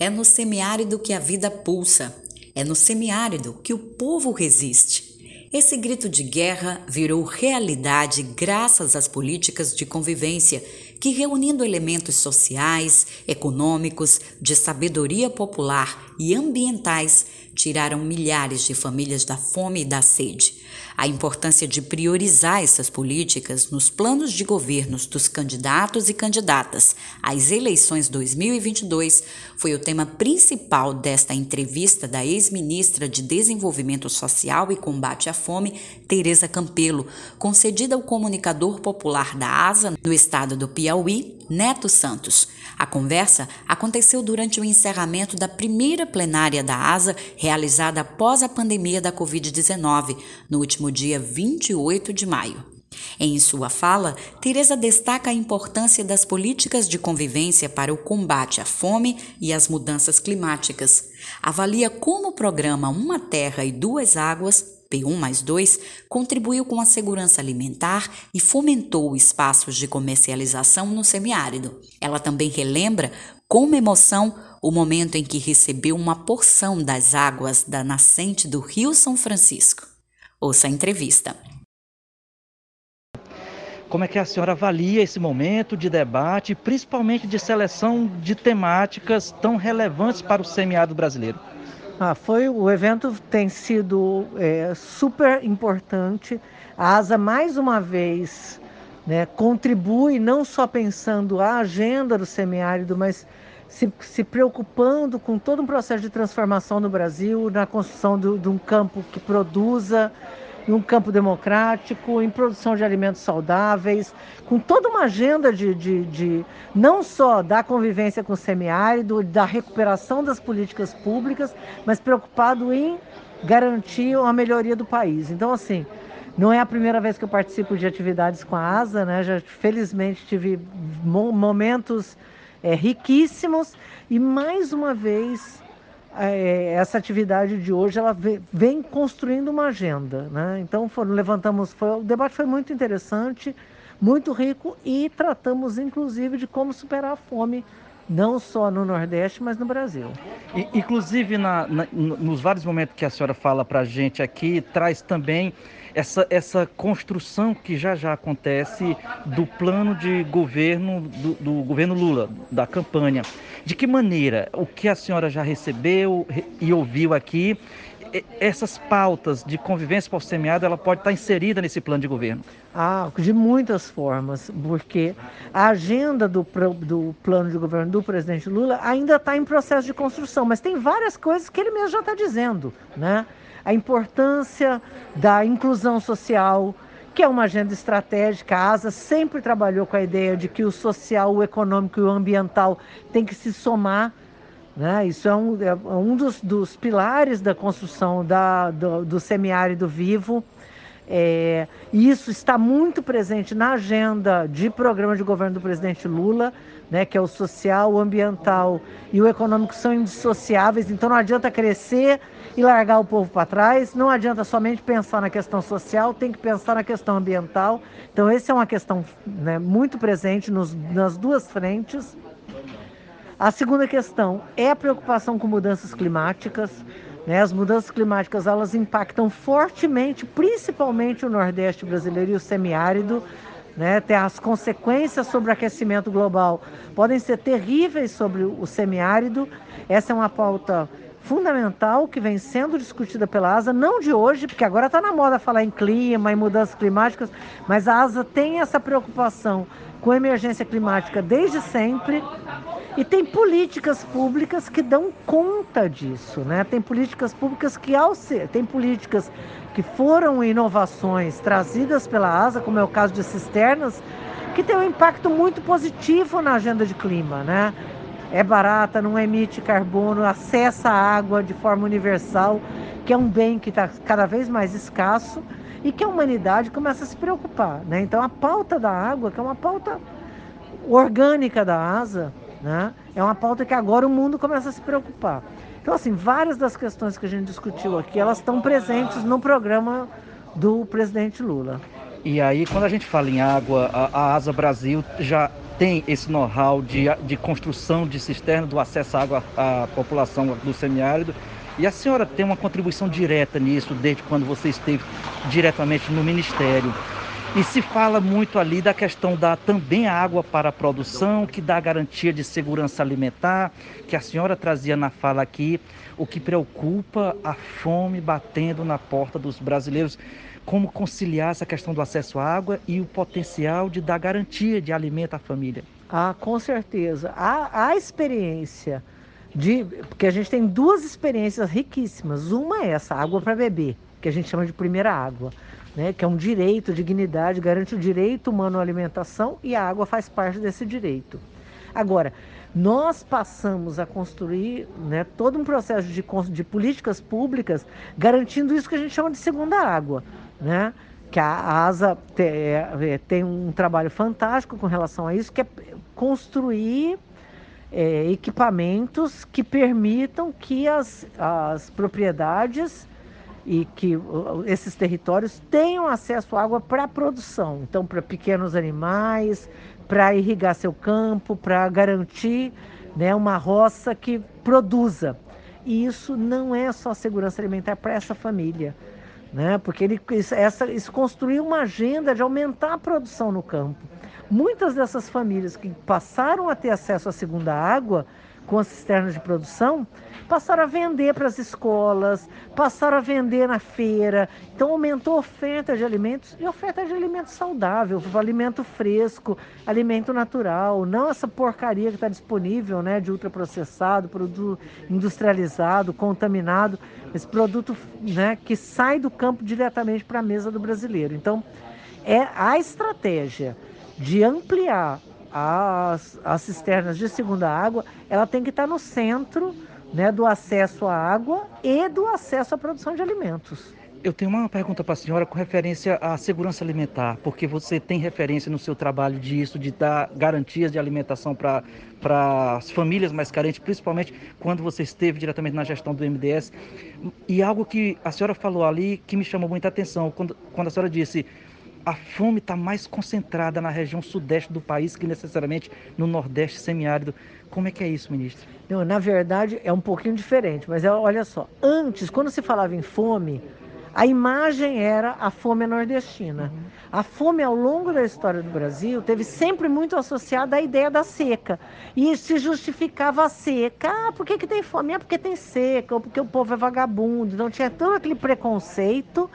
É no semiárido que a vida pulsa. É no semiárido que o povo resiste. Esse grito de guerra virou realidade graças às políticas de convivência que, reunindo elementos sociais, econômicos, de sabedoria popular e ambientais, tiraram milhares de famílias da fome e da sede. A importância de priorizar essas políticas nos planos de governos dos candidatos e candidatas às eleições 2022 foi o tema principal desta entrevista da ex-ministra de Desenvolvimento Social e Combate à Fome, Tereza Campelo, concedida ao comunicador popular da ASA no estado do Piauí, Neto Santos. A conversa aconteceu durante o encerramento da primeira plenária da ASA, realizada após a pandemia da Covid-19, no último dia 28 de maio. Em sua fala, Teresa destaca a importância das políticas de convivência para o combate à fome e às mudanças climáticas. Avalia como o programa Uma Terra e Duas Águas P1 mais 2, contribuiu com a segurança alimentar e fomentou espaços de comercialização no semiárido. Ela também relembra com emoção o momento em que recebeu uma porção das águas da nascente do Rio São Francisco. Ouça a entrevista. Como é que a senhora avalia esse momento de debate, principalmente de seleção de temáticas tão relevantes para o semiárido brasileiro? Ah, foi o evento tem sido é, super importante. A ASA mais uma vez né, contribui não só pensando a agenda do semiárido, mas se, se, preocupando com todo um processo de transformação no Brasil, na construção do, de um campo que produza um campo democrático, em produção de alimentos saudáveis, com toda uma agenda de, de, de não só da convivência com o semiárido, da recuperação das políticas públicas, mas preocupado em garantir a melhoria do país. Então, assim, não é a primeira vez que eu participo de atividades com a ASA, né? Já felizmente tive momentos é, riquíssimos e mais uma vez é, essa atividade de hoje ela vem construindo uma agenda, né? Então foram, levantamos, foi, o debate foi muito interessante, muito rico e tratamos inclusive de como superar a fome não só no Nordeste, mas no Brasil. Inclusive, na, na, nos vários momentos que a senhora fala para a gente aqui, traz também essa, essa construção que já já acontece do plano de governo do, do governo Lula, da campanha. De que maneira o que a senhora já recebeu e ouviu aqui essas pautas de convivência pós-semiada, ela pode estar inserida nesse plano de governo? Ah, de muitas formas, porque a agenda do, do plano de governo do presidente Lula ainda está em processo de construção, mas tem várias coisas que ele mesmo já está dizendo, né? a importância da inclusão social, que é uma agenda estratégica. A ASA sempre trabalhou com a ideia de que o social, o econômico e o ambiental tem que se somar. Né? Isso é um, é um dos, dos pilares da construção da, do, do semiárido vivo. É, isso está muito presente na agenda de programa de governo do presidente Lula, né, que é o social, o ambiental e o econômico são indissociáveis, então não adianta crescer e largar o povo para trás. Não adianta somente pensar na questão social, tem que pensar na questão ambiental. Então, essa é uma questão né, muito presente nos, nas duas frentes. A segunda questão é a preocupação com mudanças climáticas. Né? As mudanças climáticas elas impactam fortemente, principalmente o Nordeste brasileiro e o semiárido. Né? As consequências sobre o aquecimento global podem ser terríveis sobre o semiárido. Essa é uma pauta fundamental que vem sendo discutida pela ASA, não de hoje, porque agora está na moda falar em clima, em mudanças climáticas, mas a ASA tem essa preocupação com emergência climática desde sempre e tem políticas públicas que dão conta disso, né? Tem políticas públicas que ao ser, tem políticas que foram inovações trazidas pela ASA, como é o caso de cisternas, que tem um impacto muito positivo na agenda de clima, né? é barata, não emite carbono, acessa a água de forma universal, que é um bem que está cada vez mais escasso e que a humanidade começa a se preocupar. Né? Então, a pauta da água, que é uma pauta orgânica da ASA, né? é uma pauta que agora o mundo começa a se preocupar. Então, assim, várias das questões que a gente discutiu aqui, elas estão presentes no programa do presidente Lula. E aí, quando a gente fala em água, a, a ASA Brasil já tem esse know-how de, de construção de cisterna, do acesso à água à população do semiárido. E a senhora tem uma contribuição direta nisso desde quando você esteve diretamente no Ministério. E se fala muito ali da questão da também a água para a produção, que dá garantia de segurança alimentar, que a senhora trazia na fala aqui, o que preocupa a fome batendo na porta dos brasileiros. Como conciliar essa questão do acesso à água e o potencial de dar garantia de alimento à família? Ah, com certeza. A, a experiência de. Porque a gente tem duas experiências riquíssimas. Uma é essa, água para beber, que a gente chama de primeira água né, que é um direito, dignidade, garante o direito humano à alimentação e a água faz parte desse direito. Agora, nós passamos a construir né, todo um processo de, de políticas públicas garantindo isso que a gente chama de segunda água, né? que a ASA é, é, tem um trabalho fantástico com relação a isso, que é construir é, equipamentos que permitam que as, as propriedades e que esses territórios tenham acesso à água para produção, então para pequenos animais, para irrigar seu campo, para garantir né, uma roça que produza. E isso não é só segurança alimentar para essa família, né? porque ele, essa, isso construiu uma agenda de aumentar a produção no campo. Muitas dessas famílias que passaram a ter acesso à segunda água com as cisternas de produção, passaram a vender para as escolas, passaram a vender na feira. Então aumentou a oferta de alimentos e oferta de alimento saudável, alimento fresco, alimento natural, não essa porcaria que está disponível, né, de ultraprocessado, produto industrializado, contaminado, esse produto, né, que sai do campo diretamente para a mesa do brasileiro. Então é a estratégia de ampliar as, as cisternas de segunda água, ela tem que estar no centro né, do acesso à água e do acesso à produção de alimentos. Eu tenho uma pergunta para a senhora com referência à segurança alimentar, porque você tem referência no seu trabalho disso, de dar garantias de alimentação para as famílias mais carentes, principalmente quando você esteve diretamente na gestão do MDS. E algo que a senhora falou ali que me chamou muita atenção, quando, quando a senhora disse a fome está mais concentrada na região sudeste do país que necessariamente no nordeste semiárido. Como é que é isso, ministro? Não, na verdade é um pouquinho diferente, mas é, olha só, antes, quando se falava em fome, a imagem era a fome nordestina. Uhum. A fome ao longo da história do Brasil teve sempre muito associada à ideia da seca. E se justificava a seca. Ah, por que, que tem fome? É porque tem seca, ou porque o povo é vagabundo. Então tinha todo aquele preconceito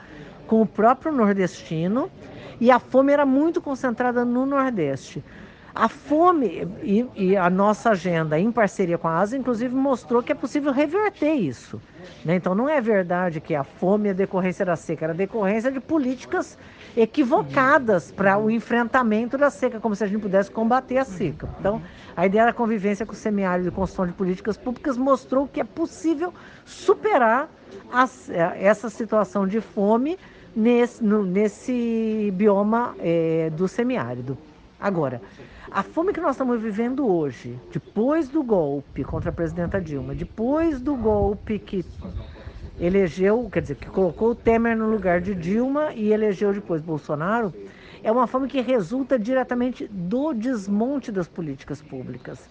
com o próprio nordestino e a fome era muito concentrada no Nordeste. A fome e, e, a nossa agenda, em parceria com a ASA, inclusive mostrou que é possível reverter isso. Né? Então, não é verdade que a fome é decorrência da seca, era decorrência de políticas equivocadas para o enfrentamento da seca, como se a gente pudesse combater a seca. Então, a ideia da convivência com o semiárido e construção de políticas públicas mostrou que é possível superar eh, essa situação de fome nesse, no, nesse bioma é, do semiárido. Agora, a fome que nós estamos vivendo hoje, depois do golpe contra a presidenta Dilma, depois do golpe que elegeu, quer dizer, que colocou o Temer no lugar de Dilma e elegeu depois Bolsonaro, é uma fome que resulta diretamente do desmonte das políticas públicas,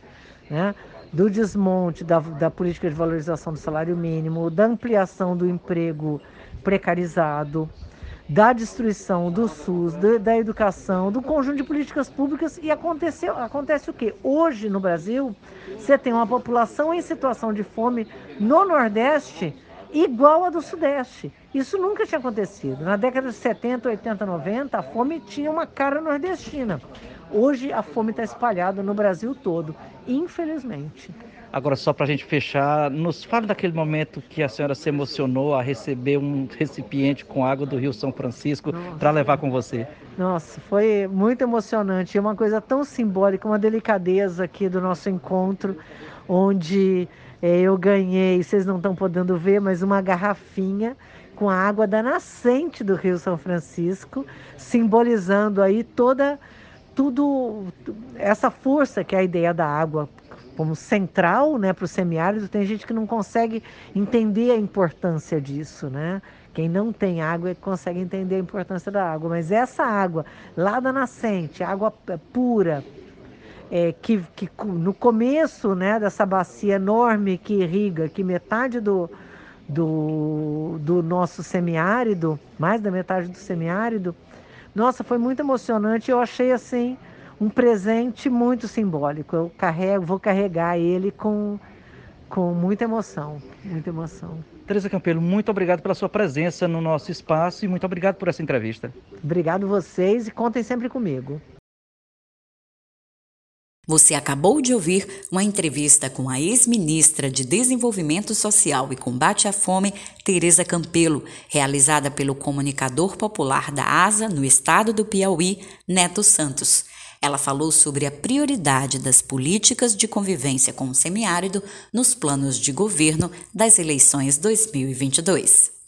né? do desmonte da, da política de valorização do salário mínimo, da ampliação do emprego precarizado, da destruição do SUS, da, da educação, do conjunto de políticas públicas e aconteceu, acontece o quê? Hoje no Brasil, você tem uma população em situação de fome no Nordeste igual a do Sudeste. Isso nunca tinha acontecido. Na década de 70, 80, 90, a fome tinha uma cara nordestina. Hoje a fome está espalhada no Brasil todo, infelizmente. Agora, só para a gente fechar, nos fale daquele momento que a senhora se emocionou a receber um recipiente com água do Rio São Francisco para levar com você. Nossa, foi muito emocionante. É uma coisa tão simbólica, uma delicadeza aqui do nosso encontro, onde é, eu ganhei, vocês não estão podendo ver, mas uma garrafinha com a água da nascente do Rio São Francisco, simbolizando aí toda tudo essa força que é a ideia da água como central né, para o semiárido, tem gente que não consegue entender a importância disso, né? Quem não tem água é consegue entender a importância da água, mas essa água lá da nascente, água pura, é, que, que no começo né, dessa bacia enorme que irriga, que metade do, do, do nosso semiárido, mais da metade do semiárido, nossa, foi muito emocionante. Eu achei assim um presente muito simbólico. Eu carrego, vou carregar ele com, com muita emoção, muita emoção. Teresa Campelo, muito obrigado pela sua presença no nosso espaço e muito obrigado por essa entrevista. Obrigado vocês e contem sempre comigo. Você acabou de ouvir uma entrevista com a ex-ministra de Desenvolvimento Social e Combate à Fome, Tereza Campelo, realizada pelo comunicador popular da ASA no estado do Piauí, Neto Santos. Ela falou sobre a prioridade das políticas de convivência com o semiárido nos planos de governo das eleições 2022.